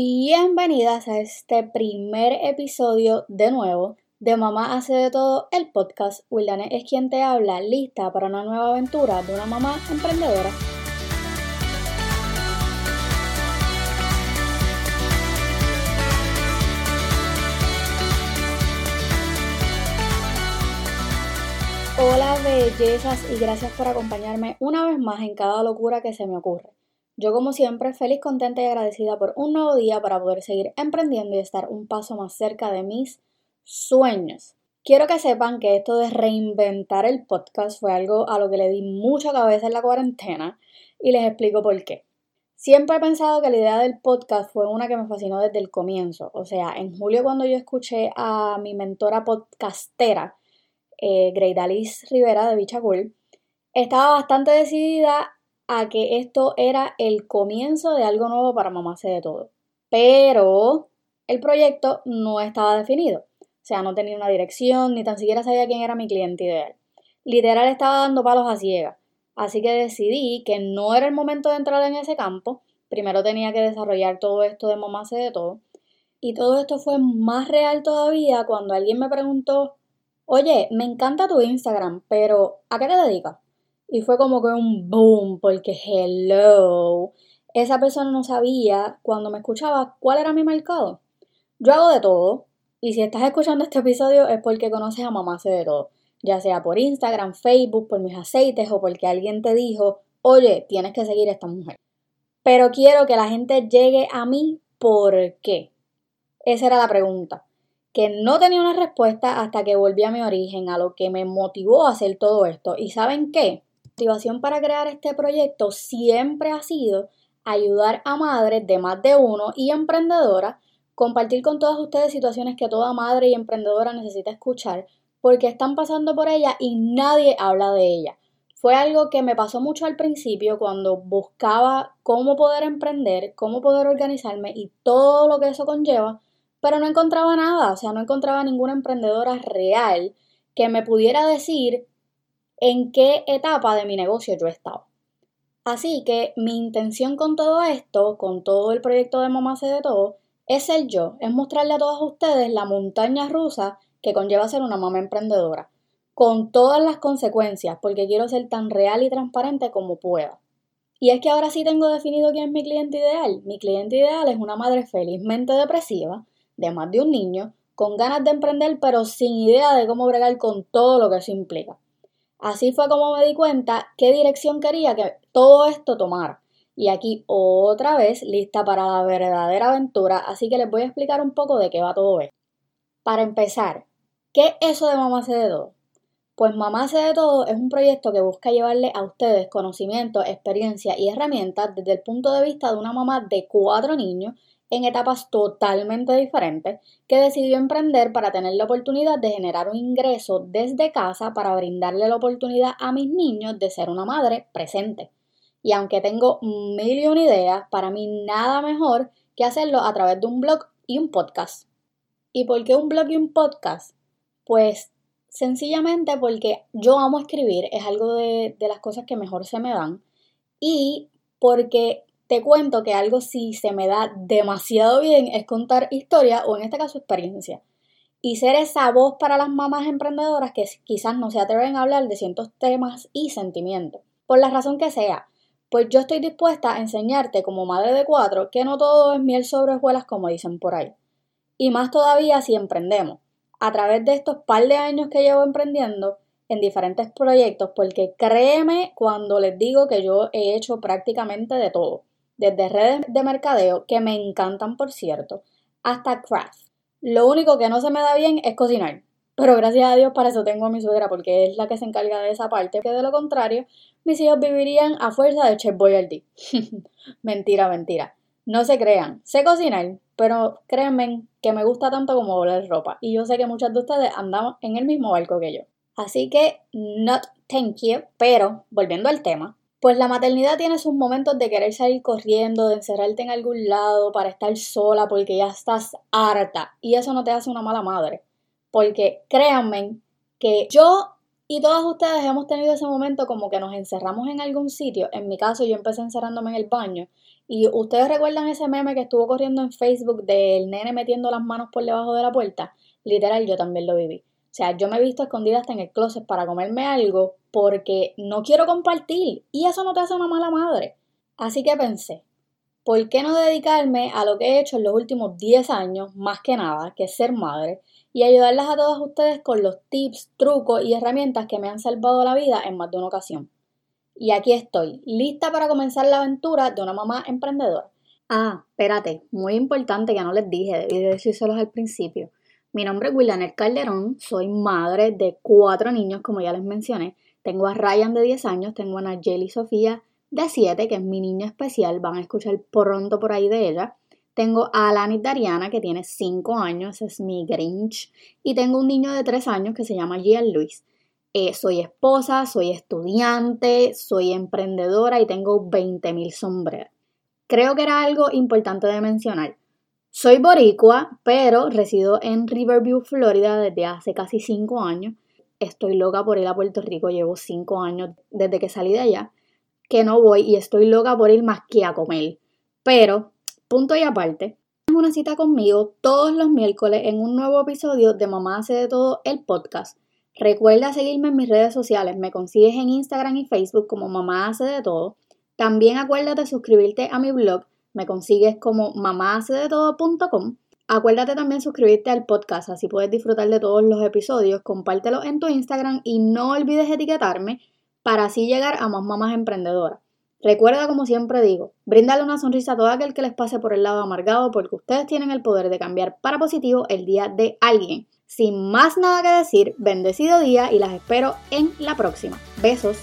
Bienvenidas a este primer episodio de nuevo de Mamá hace de todo el podcast. Williane es quien te habla, lista para una nueva aventura de una mamá emprendedora. Hola bellezas y gracias por acompañarme una vez más en cada locura que se me ocurre. Yo como siempre feliz, contenta y agradecida por un nuevo día para poder seguir emprendiendo y estar un paso más cerca de mis sueños. Quiero que sepan que esto de reinventar el podcast fue algo a lo que le di mucha cabeza en la cuarentena y les explico por qué. Siempre he pensado que la idea del podcast fue una que me fascinó desde el comienzo. O sea, en julio cuando yo escuché a mi mentora podcastera, eh, Alice Rivera de Bicha Cool, estaba bastante decidida a que esto era el comienzo de algo nuevo para Mamá de Todo. Pero el proyecto no estaba definido. O sea, no tenía una dirección, ni tan siquiera sabía quién era mi cliente ideal. Literal estaba dando palos a ciegas. Así que decidí que no era el momento de entrar en ese campo. Primero tenía que desarrollar todo esto de Mamá de Todo. Y todo esto fue más real todavía cuando alguien me preguntó, oye, me encanta tu Instagram, pero ¿a qué te dedicas? Y fue como que un boom, porque hello, esa persona no sabía cuando me escuchaba cuál era mi mercado. Yo hago de todo, y si estás escuchando este episodio es porque conoces a mamá hace de todo, ya sea por Instagram, Facebook, por mis aceites o porque alguien te dijo, oye, tienes que seguir a esta mujer. Pero quiero que la gente llegue a mí ¿por qué? Esa era la pregunta, que no tenía una respuesta hasta que volví a mi origen, a lo que me motivó a hacer todo esto. ¿Y saben qué? Motivación para crear este proyecto siempre ha sido ayudar a madres de más de uno y emprendedoras, compartir con todas ustedes situaciones que toda madre y emprendedora necesita escuchar porque están pasando por ella y nadie habla de ella. Fue algo que me pasó mucho al principio cuando buscaba cómo poder emprender, cómo poder organizarme y todo lo que eso conlleva, pero no encontraba nada, o sea, no encontraba ninguna emprendedora real que me pudiera decir en qué etapa de mi negocio yo estaba. Así que mi intención con todo esto, con todo el proyecto de Mamá de todo, es ser yo, es mostrarle a todos ustedes la montaña rusa que conlleva ser una mamá emprendedora, con todas las consecuencias, porque quiero ser tan real y transparente como pueda. Y es que ahora sí tengo definido quién es mi cliente ideal. Mi cliente ideal es una madre felizmente depresiva, de más de un niño, con ganas de emprender, pero sin idea de cómo bregar con todo lo que eso implica. Así fue como me di cuenta qué dirección quería que todo esto tomara. Y aquí otra vez lista para la verdadera aventura, así que les voy a explicar un poco de qué va todo esto. Para empezar, ¿qué es eso de Mamá hace de todo? Pues Mamá hace de todo es un proyecto que busca llevarle a ustedes conocimiento, experiencia y herramientas desde el punto de vista de una mamá de cuatro niños en etapas totalmente diferentes, que decidió emprender para tener la oportunidad de generar un ingreso desde casa para brindarle la oportunidad a mis niños de ser una madre presente. Y aunque tengo mil y una ideas, para mí nada mejor que hacerlo a través de un blog y un podcast. ¿Y por qué un blog y un podcast? Pues sencillamente porque yo amo escribir, es algo de, de las cosas que mejor se me dan, y porque te cuento que algo sí se me da demasiado bien es contar historia o en este caso experiencia. Y ser esa voz para las mamás emprendedoras que quizás no se atreven a hablar de ciertos temas y sentimientos. Por la razón que sea, pues yo estoy dispuesta a enseñarte como madre de cuatro que no todo es miel sobre hojuelas como dicen por ahí. Y más todavía si emprendemos. A través de estos par de años que llevo emprendiendo en diferentes proyectos, porque créeme cuando les digo que yo he hecho prácticamente de todo desde redes de mercadeo, que me encantan por cierto, hasta craft. Lo único que no se me da bien es cocinar. Pero gracias a Dios para eso tengo a mi suegra, porque es la que se encarga de esa parte, que de lo contrario, mis hijos vivirían a fuerza de Chef Boyardee. mentira, mentira. No se crean, sé cocinar, pero créanme que me gusta tanto como volar ropa. Y yo sé que muchas de ustedes andamos en el mismo barco que yo. Así que, not thank you, pero volviendo al tema, pues la maternidad tiene sus momentos de querer salir corriendo, de encerrarte en algún lado para estar sola porque ya estás harta. Y eso no te hace una mala madre. Porque créanme que yo y todas ustedes hemos tenido ese momento como que nos encerramos en algún sitio. En mi caso yo empecé encerrándome en el baño Y ustedes recuerdan ese meme que estuvo corriendo en Facebook del nene metiendo las manos por debajo de la puerta. Literal, yo también lo viví. Sea, yo me he visto escondida hasta en el closet para comerme algo porque no quiero compartir. Y eso no te hace una mala madre. Así que pensé, ¿por qué no dedicarme a lo que he hecho en los últimos 10 años, más que nada, que es ser madre, y ayudarlas a todas ustedes con los tips, trucos y herramientas que me han salvado la vida en más de una ocasión? Y aquí estoy, lista para comenzar la aventura de una mamá emprendedora. Ah, espérate, muy importante que no les dije, debí decírselos al principio. Mi nombre es Willaner Calderón, soy madre de cuatro niños, como ya les mencioné. Tengo a Ryan de 10 años, tengo a Nayeli Sofía de 7, que es mi niña especial, van a escuchar pronto por ahí de ella. Tengo a Alani Dariana, que tiene 5 años, es mi Grinch. Y tengo un niño de 3 años que se llama Gian Luis. Eh, soy esposa, soy estudiante, soy emprendedora y tengo 20.000 sombreros. Creo que era algo importante de mencionar. Soy boricua, pero resido en Riverview, Florida desde hace casi 5 años. Estoy loca por ir a Puerto Rico, llevo 5 años desde que salí de allá, que no voy y estoy loca por ir más que a comer. Pero, punto y aparte, una cita conmigo todos los miércoles en un nuevo episodio de Mamá hace de todo el podcast Recuerda seguirme en mis redes sociales, me consigues en Instagram y Facebook como Mamá hace de todo. También acuérdate de suscribirte a mi blog, me consigues como mamahacedetodo.com. Acuérdate también suscribirte al podcast, así puedes disfrutar de todos los episodios, compártelo en tu Instagram y no olvides etiquetarme para así llegar a más mamás emprendedoras. Recuerda, como siempre digo, bríndale una sonrisa a todo aquel que les pase por el lado amargado porque ustedes tienen el poder de cambiar para positivo el día de alguien. Sin más nada que decir, bendecido día y las espero en la próxima. Besos.